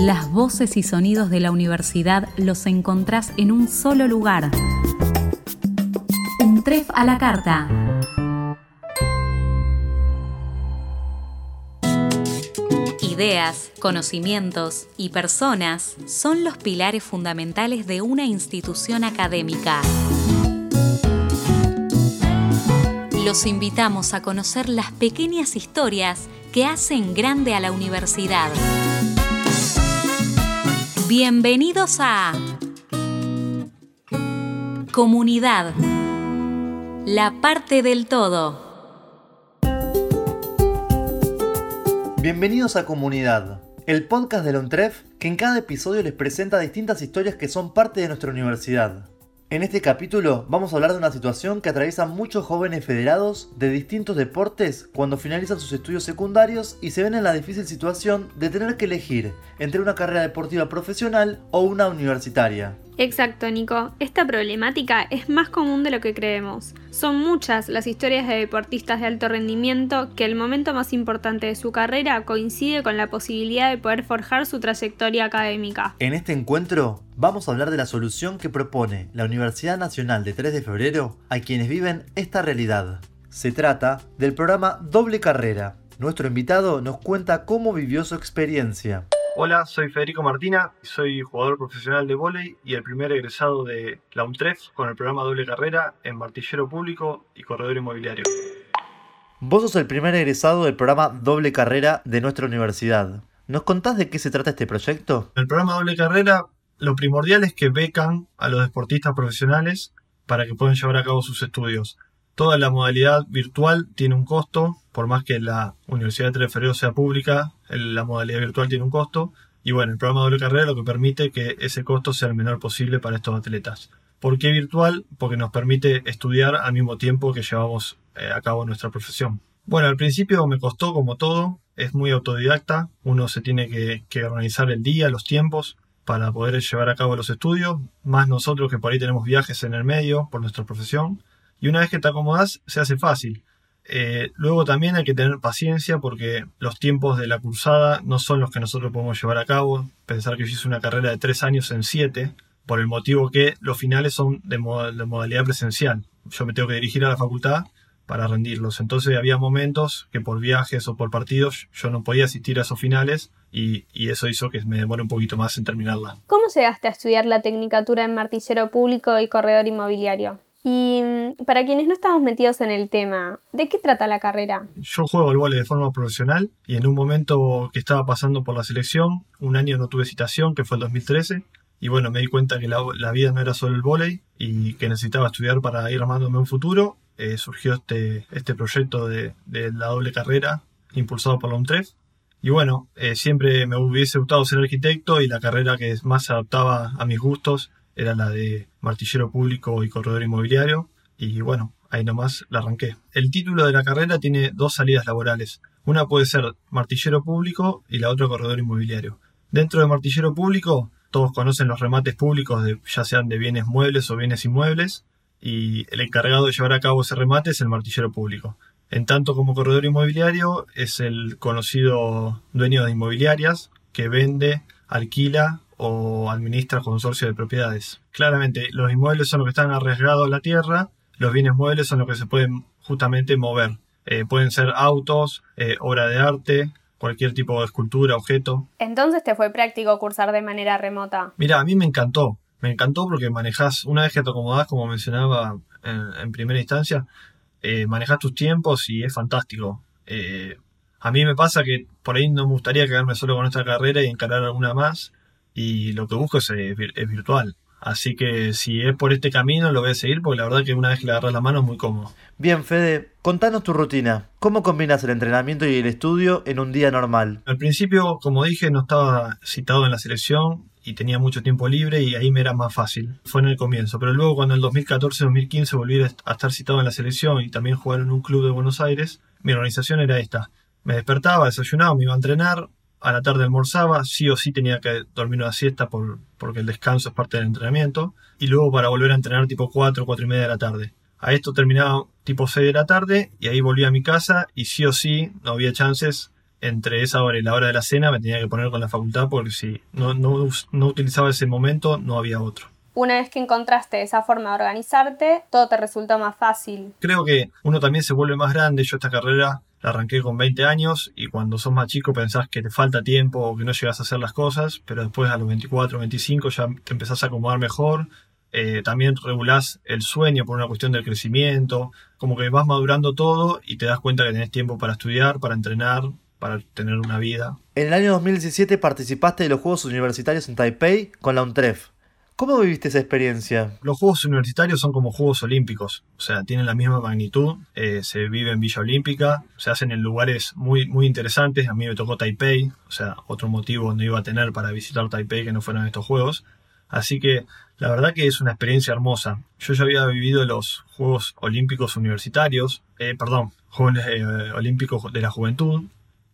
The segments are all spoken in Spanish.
Las voces y sonidos de la universidad los encontrás en un solo lugar. Un tref a la carta. Ideas, conocimientos y personas son los pilares fundamentales de una institución académica. Los invitamos a conocer las pequeñas historias que hacen grande a la universidad. Bienvenidos a Comunidad, la parte del todo. Bienvenidos a Comunidad, el podcast de Lontref que en cada episodio les presenta distintas historias que son parte de nuestra universidad. En este capítulo vamos a hablar de una situación que atraviesan muchos jóvenes federados de distintos deportes cuando finalizan sus estudios secundarios y se ven en la difícil situación de tener que elegir entre una carrera deportiva profesional o una universitaria. Exacto, Nico. Esta problemática es más común de lo que creemos. Son muchas las historias de deportistas de alto rendimiento que el momento más importante de su carrera coincide con la posibilidad de poder forjar su trayectoria académica. En este encuentro vamos a hablar de la solución que propone la Universidad Nacional de 3 de Febrero a quienes viven esta realidad. Se trata del programa Doble Carrera. Nuestro invitado nos cuenta cómo vivió su experiencia. Hola, soy Federico Martina, soy jugador profesional de vóley y el primer egresado de la UNTREF con el programa Doble Carrera en martillero público y corredor inmobiliario. Vos sos el primer egresado del programa Doble Carrera de nuestra universidad. ¿Nos contás de qué se trata este proyecto? El programa Doble Carrera, lo primordial es que becan a los deportistas profesionales para que puedan llevar a cabo sus estudios. Toda la modalidad virtual tiene un costo, por más que la Universidad de 3 de Febrero sea pública, la modalidad virtual tiene un costo. Y bueno, el programa doble carrera lo que permite que ese costo sea el menor posible para estos atletas. ¿Por qué virtual? Porque nos permite estudiar al mismo tiempo que llevamos eh, a cabo nuestra profesión. Bueno, al principio me costó como todo, es muy autodidacta, uno se tiene que organizar el día, los tiempos para poder llevar a cabo los estudios, más nosotros que por ahí tenemos viajes en el medio por nuestra profesión. Y una vez que te acomodas, se hace fácil. Eh, luego también hay que tener paciencia porque los tiempos de la cursada no son los que nosotros podemos llevar a cabo. Pensar que yo hice una carrera de tres años en siete, por el motivo que los finales son de, modalidad presencial. Yo me tengo que dirigir a la facultad para rendirlos. Entonces había momentos que por viajes o por partidos yo no podía asistir a esos finales y, eso hizo que me demore un poquito más en terminarla. ¿Cómo llegaste a estudiar la tecnicatura en martillero público y corredor inmobiliario? Y mm, para quienes no estamos metidos en el tema, ¿de qué trata la carrera? Yo juego al vóley de forma profesional y en un momento que estaba pasando por la selección, un año no tuve citación, que fue el 2013, y bueno, me di cuenta que la, vida no era solo el vóley y que necesitaba estudiar para ir armándome un futuro. Eh, surgió este, este proyecto de, la doble carrera impulsado por la UNTREF. Y bueno, eh, siempre me hubiese gustado ser arquitecto y la carrera que más se adaptaba a mis gustos era la de martillero público y corredor inmobiliario, y bueno, ahí nomás la arranqué. El título de la carrera tiene dos salidas laborales. Una puede ser martillero público y la otra corredor inmobiliario. Dentro de martillero público, todos conocen los remates públicos, de, ya sean de bienes muebles o bienes inmuebles, y el encargado de llevar a cabo ese remate es el martillero público. En tanto como corredor inmobiliario es el conocido dueño de inmobiliarias que vende, alquila o administra consorcio de propiedades. Claramente, los inmuebles son los que están arriesgados a la tierra, los bienes muebles son los que se pueden justamente mover. Eh, pueden ser autos, eh, obra de arte, cualquier tipo de escultura, objeto. Entonces te fue práctico cursar de manera remota. Mira, a mí me encantó. Me encantó porque manejas, una vez que te acomodás, como mencionaba en, primera instancia, eh, manejas tus tiempos y es fantástico. a mí me pasa que por ahí no me gustaría quedarme solo con esta carrera y encarar alguna más y lo que busco es, eh, es, virtual. Así que si es por este camino lo voy a seguir porque la verdad que una vez que le agarras la mano es muy cómodo. Bien, Fede, contanos tu rutina. ¿Cómo combinas el entrenamiento y el estudio en un día normal? Al principio, como dije, no estaba citado en la selección y tenía mucho tiempo libre y ahí me era más fácil. Fue en el comienzo. Pero luego cuando en el 2014-2015 volví a estar citado en la selección y también jugar en un club de Buenos Aires, mi organización era esta. Me despertaba, desayunaba, me iba a entrenar, a la tarde almorzaba, sí o sí tenía que dormir una siesta por, porque el descanso es parte del entrenamiento, y luego para volver a entrenar tipo 4, 4 y media de la tarde. A esto terminaba tipo 6 de la tarde y ahí volví a mi casa y sí o sí no había chances entre esa hora y la hora de la cena me tenía que poner con la facultad porque si no, no, no utilizaba ese momento no había otro. Una vez que encontraste esa forma de organizarte, todo te resultó más fácil. Creo que uno también se vuelve más grande. Yo esta carrera la arranqué con 20 años y cuando sos más chico pensás que te falta tiempo o que no llegas a hacer las cosas, pero después a los 24, 25 ya te empezás a acomodar mejor. Eh, también regulás el sueño por una cuestión del crecimiento, como que vas madurando todo y te das cuenta que tenés tiempo para estudiar, para entrenar, para tener una vida. En el año 2017 participaste de los Juegos Universitarios en Taipei con la UNTREF. ¿Cómo viviste esa experiencia? Los Juegos Universitarios son como Juegos Olímpicos, o sea, tienen la misma magnitud, eh, se vive en Villa Olímpica, se hacen en lugares muy, muy interesantes, a mí me tocó Taipei, o sea, otro motivo no iba a tener para visitar Taipei que no fueran estos Juegos, así que la verdad que es una experiencia hermosa. Yo ya había vivido los Juegos Olímpicos Universitarios, eh, perdón, Juegos eh, Olímpicos de la Juventud,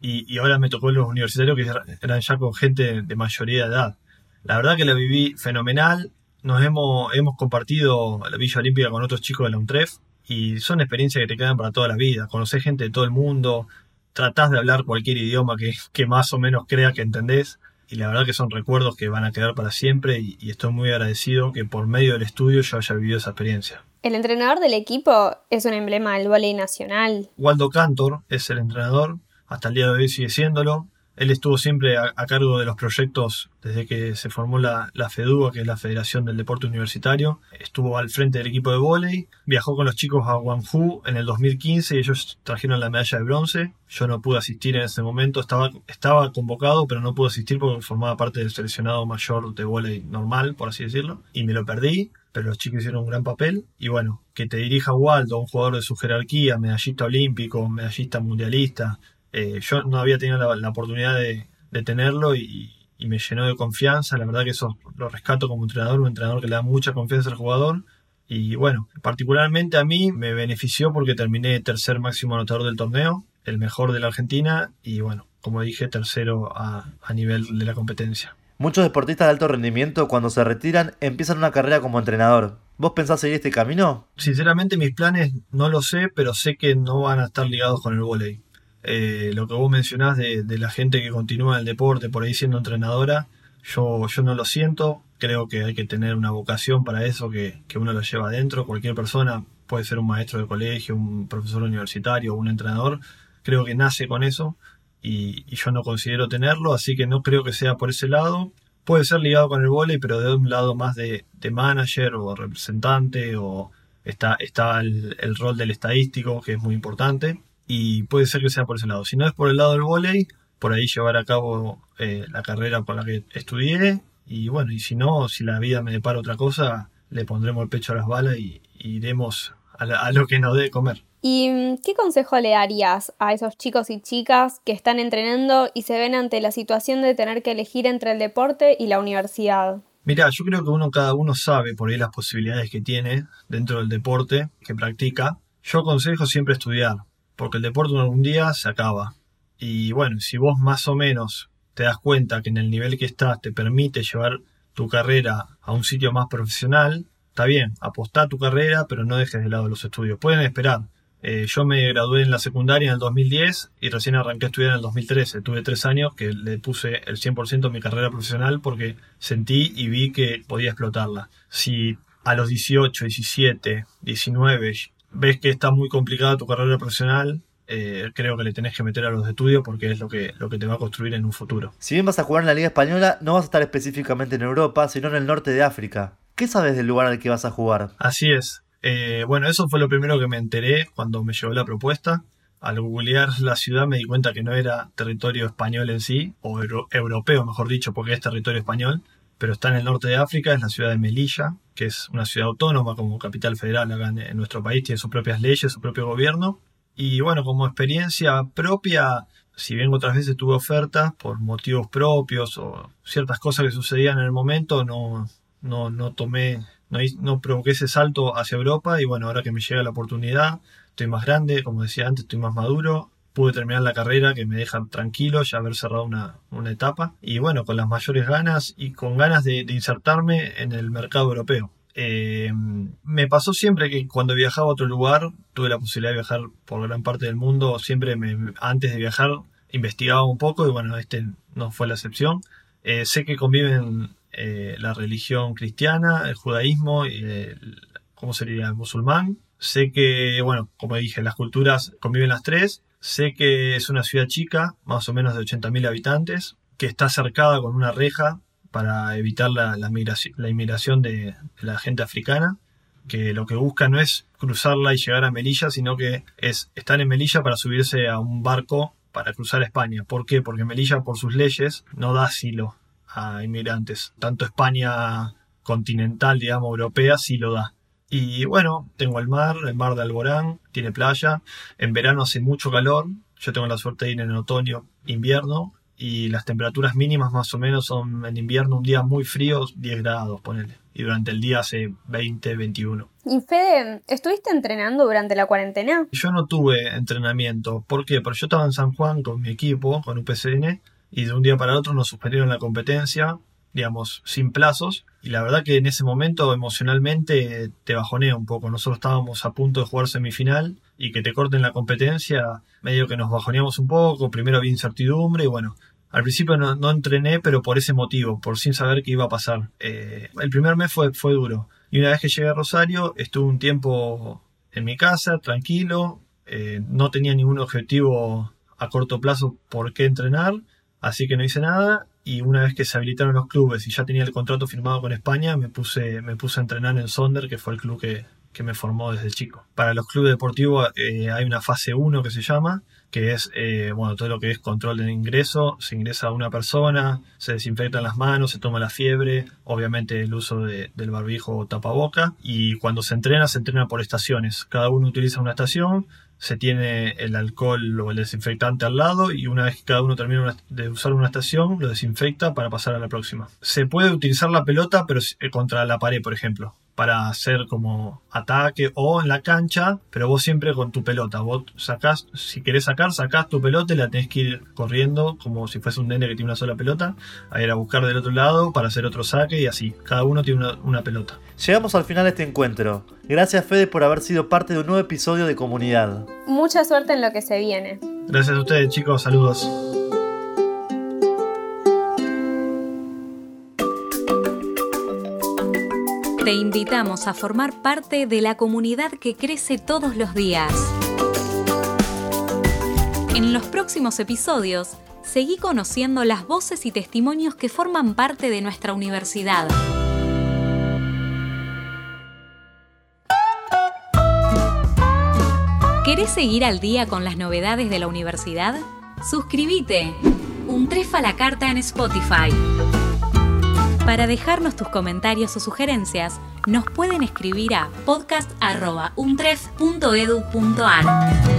y, y ahora me tocó los universitarios que eran ya con gente de mayoría de edad. La verdad que la viví fenomenal. Nos hemos, hemos compartido la Villa Olímpica con otros chicos de la UNTREF y son experiencias que te quedan para toda la vida. Conocer gente de todo el mundo, tratás de hablar cualquier idioma que, que más o menos crea que entendés y la verdad que son recuerdos que van a quedar para siempre y, y, estoy muy agradecido que por medio del estudio yo haya vivido esa experiencia. El entrenador del equipo es un emblema del voleibol nacional. Waldo Cantor es el entrenador, hasta el día de hoy sigue siéndolo. Él estuvo siempre a, cargo de los proyectos desde que se formó la, la, FEDUA, que es la Federación del Deporte Universitario. Estuvo al frente del equipo de vóley. Viajó con los chicos a Guangzhou en el 2015 y ellos trajeron la medalla de bronce. Yo no pude asistir en ese momento. Estaba, estaba convocado, pero no pude asistir porque formaba parte del seleccionado mayor de vóley normal, por así decirlo. Y me lo perdí pero los chicos hicieron un gran papel. Y bueno, que te dirija Waldo, un jugador de su jerarquía, medallista olímpico, medallista mundialista, eh, yo no había tenido la, la oportunidad de, de tenerlo y, y, me llenó de confianza. La verdad que eso lo rescato como entrenador, un entrenador que le da mucha confianza al jugador. Y bueno, particularmente a mí me benefició porque terminé tercer máximo anotador del torneo, el mejor de la Argentina y bueno, como dije, tercero a, a nivel de la competencia. Muchos deportistas de alto rendimiento cuando se retiran empiezan una carrera como entrenador. ¿Vos pensás seguir este camino? Sinceramente mis planes no lo sé, pero sé que no van a estar ligados con el voleibol eh, lo que vos mencionás de, de, la gente que continúa en el deporte por ahí siendo entrenadora, yo, yo no lo siento, creo que hay que tener una vocación para eso que, que uno lo lleva adentro, cualquier persona puede ser un maestro de colegio, un profesor universitario, un entrenador, creo que nace con eso y, yo no considero tenerlo, así que no creo que sea por ese lado. Puede ser ligado con el volei, pero de un lado más de, de manager o representante o está, está el rol del estadístico, que es muy importante y puede ser que sea por ese lado. Si no es por el lado del volei, por ahí llevar a cabo eh, la carrera por la que estudié y bueno, y si no, si la vida me depara otra cosa, le pondremos el pecho a las balas y, y iremos a, la, a, lo que nos dé comer. ¿Y mm, qué consejo le darías a esos chicos y chicas que están entrenando y se ven ante la situación de tener que elegir entre el deporte y la universidad? Mira, yo creo que uno cada uno sabe por ahí las posibilidades que tiene dentro del deporte que practica. Yo aconsejo siempre estudiar, porque el deporte algún día se acaba. Y bueno, si vos más o menos te das cuenta que en el nivel que estás te permite llevar tu carrera a un sitio más profesional, está bien, apostá a tu carrera, pero no dejes de lado los estudios. Pueden esperar. Eh, yo me gradué en la secundaria en el 2010 y recién arranqué a estudiar en el 2013. Tuve tres años que le puse el 100% de mi carrera profesional porque sentí y vi que podía explotarla. Si a los 18, 17, 19 ves que está muy complicada tu carrera profesional, eh, creo que le tenés que meter a los estudios porque es lo que, lo que te va a construir en un futuro. Si bien vas a jugar en la Liga Española, no vas a estar específicamente en Europa, sino en el norte de África. ¿Qué sabes del lugar al que vas a jugar? Así es. Eh, bueno, eso fue lo primero que me enteré cuando me llegó la propuesta. Al googlear la ciudad me di cuenta que no era territorio español en sí, o euro europeo mejor dicho, porque es territorio español, pero está en el norte de África, es la ciudad de Melilla, que es una ciudad autónoma como capital federal acá en, en nuestro país, tiene sus propias leyes, su propio gobierno. Y bueno, como experiencia propia, si bien otras veces tuve ofertas por motivos propios o ciertas cosas que sucedían en el momento, no, no, no tomé, no, no provoqué ese salto hacia Europa y bueno, ahora que me llega la oportunidad, estoy más grande, como decía antes, estoy más maduro, pude terminar la carrera que me deja tranquilo ya haber cerrado una, una, etapa y bueno, con las mayores ganas y con ganas de, de insertarme en el mercado europeo. Eh, me pasó siempre que cuando viajaba a otro lugar, tuve la posibilidad de viajar por gran parte del mundo, siempre me, antes de viajar investigaba un poco y bueno, este no fue la excepción. Eh, sé que conviven eh, la religión cristiana, el judaísmo y el, ¿cómo sería? el musulmán. Sé que, bueno, como dije, las culturas conviven las tres. Sé que es una ciudad chica, más o menos de 80.000 habitantes, que está cercada con una reja para evitar la, la inmigración de la gente africana, que lo que busca no es cruzarla y llegar a Melilla, sino que es estar en Melilla para subirse a un barco para cruzar España. ¿Por qué? Porque Melilla, por sus leyes, no da asilo a inmigrantes. Tanto España continental, digamos, europea, sí lo da. Y bueno, tengo el mar, el mar de Alborán, tiene playa. En verano hace mucho calor. Yo tengo la suerte de ir en otoño, invierno. Y las temperaturas mínimas más o menos son en invierno un día muy frío, 10 grados, ponele. Y durante el día hace 20, 21. Y Fede, ¿estuviste entrenando durante la cuarentena? Yo no tuve entrenamiento. ¿Por qué? Porque yo estaba en San Juan con mi equipo, con UPCN, y de un día para otro nos suspendieron la competencia, digamos, sin plazos. Y la verdad que en ese momento emocionalmente te bajonea un poco. Nosotros estábamos a punto de jugar semifinal y que te corten la competencia, medio que nos bajoneamos un poco. Primero había incertidumbre y bueno, al principio no, entrené, pero por ese motivo, por sin saber qué iba a pasar. Eh, el primer mes fue, fue duro. Y una vez que llegué a Rosario, estuve un tiempo en mi casa, tranquilo. Eh, no tenía ningún objetivo a corto plazo por qué entrenar Así que no hice nada y una vez que se habilitaron los clubes y ya tenía el contrato firmado con España, me puse, me puse a entrenar en Sonder, que fue el club que, me formó desde chico. Para los clubes deportivos eh, hay una fase 1 que se llama, que es eh, bueno, todo lo que es control de ingreso. Se ingresa una persona, se desinfectan las manos, se toma la fiebre, obviamente el uso del barbijo o tapaboca. Y cuando se entrena, se entrena por estaciones. Cada uno utiliza una estación, se tiene el alcohol o el desinfectante al lado y una vez que cada uno termina de usar una estación, lo desinfecta para pasar a la próxima. Se puede utilizar la pelota, pero eh, contra la pared, por ejemplo para hacer como ataque o en la cancha, pero vos siempre con tu pelota. Vos sacás, si querés sacar, sacás tu pelota y la tenés que ir corriendo como si fuese un nene que tiene una sola pelota, a ir a buscar del otro lado para hacer otro saque y así. Cada uno tiene una, una pelota. Llegamos al final de este encuentro. Gracias Fede por haber sido parte de un nuevo episodio de Comunidad. Mucha suerte en lo que se viene. Gracias a ustedes chicos, saludos. Te invitamos a formar parte de la comunidad que crece todos los días. En los próximos episodios, seguí conociendo las voces y testimonios que forman parte de nuestra universidad. ¿Querés seguir al día con las novedades de la universidad? Suscríbete. Un trefa la carta en Spotify. Para dejarnos tus comentarios o sugerencias, nos pueden escribir a podcast.untref.edu.ar.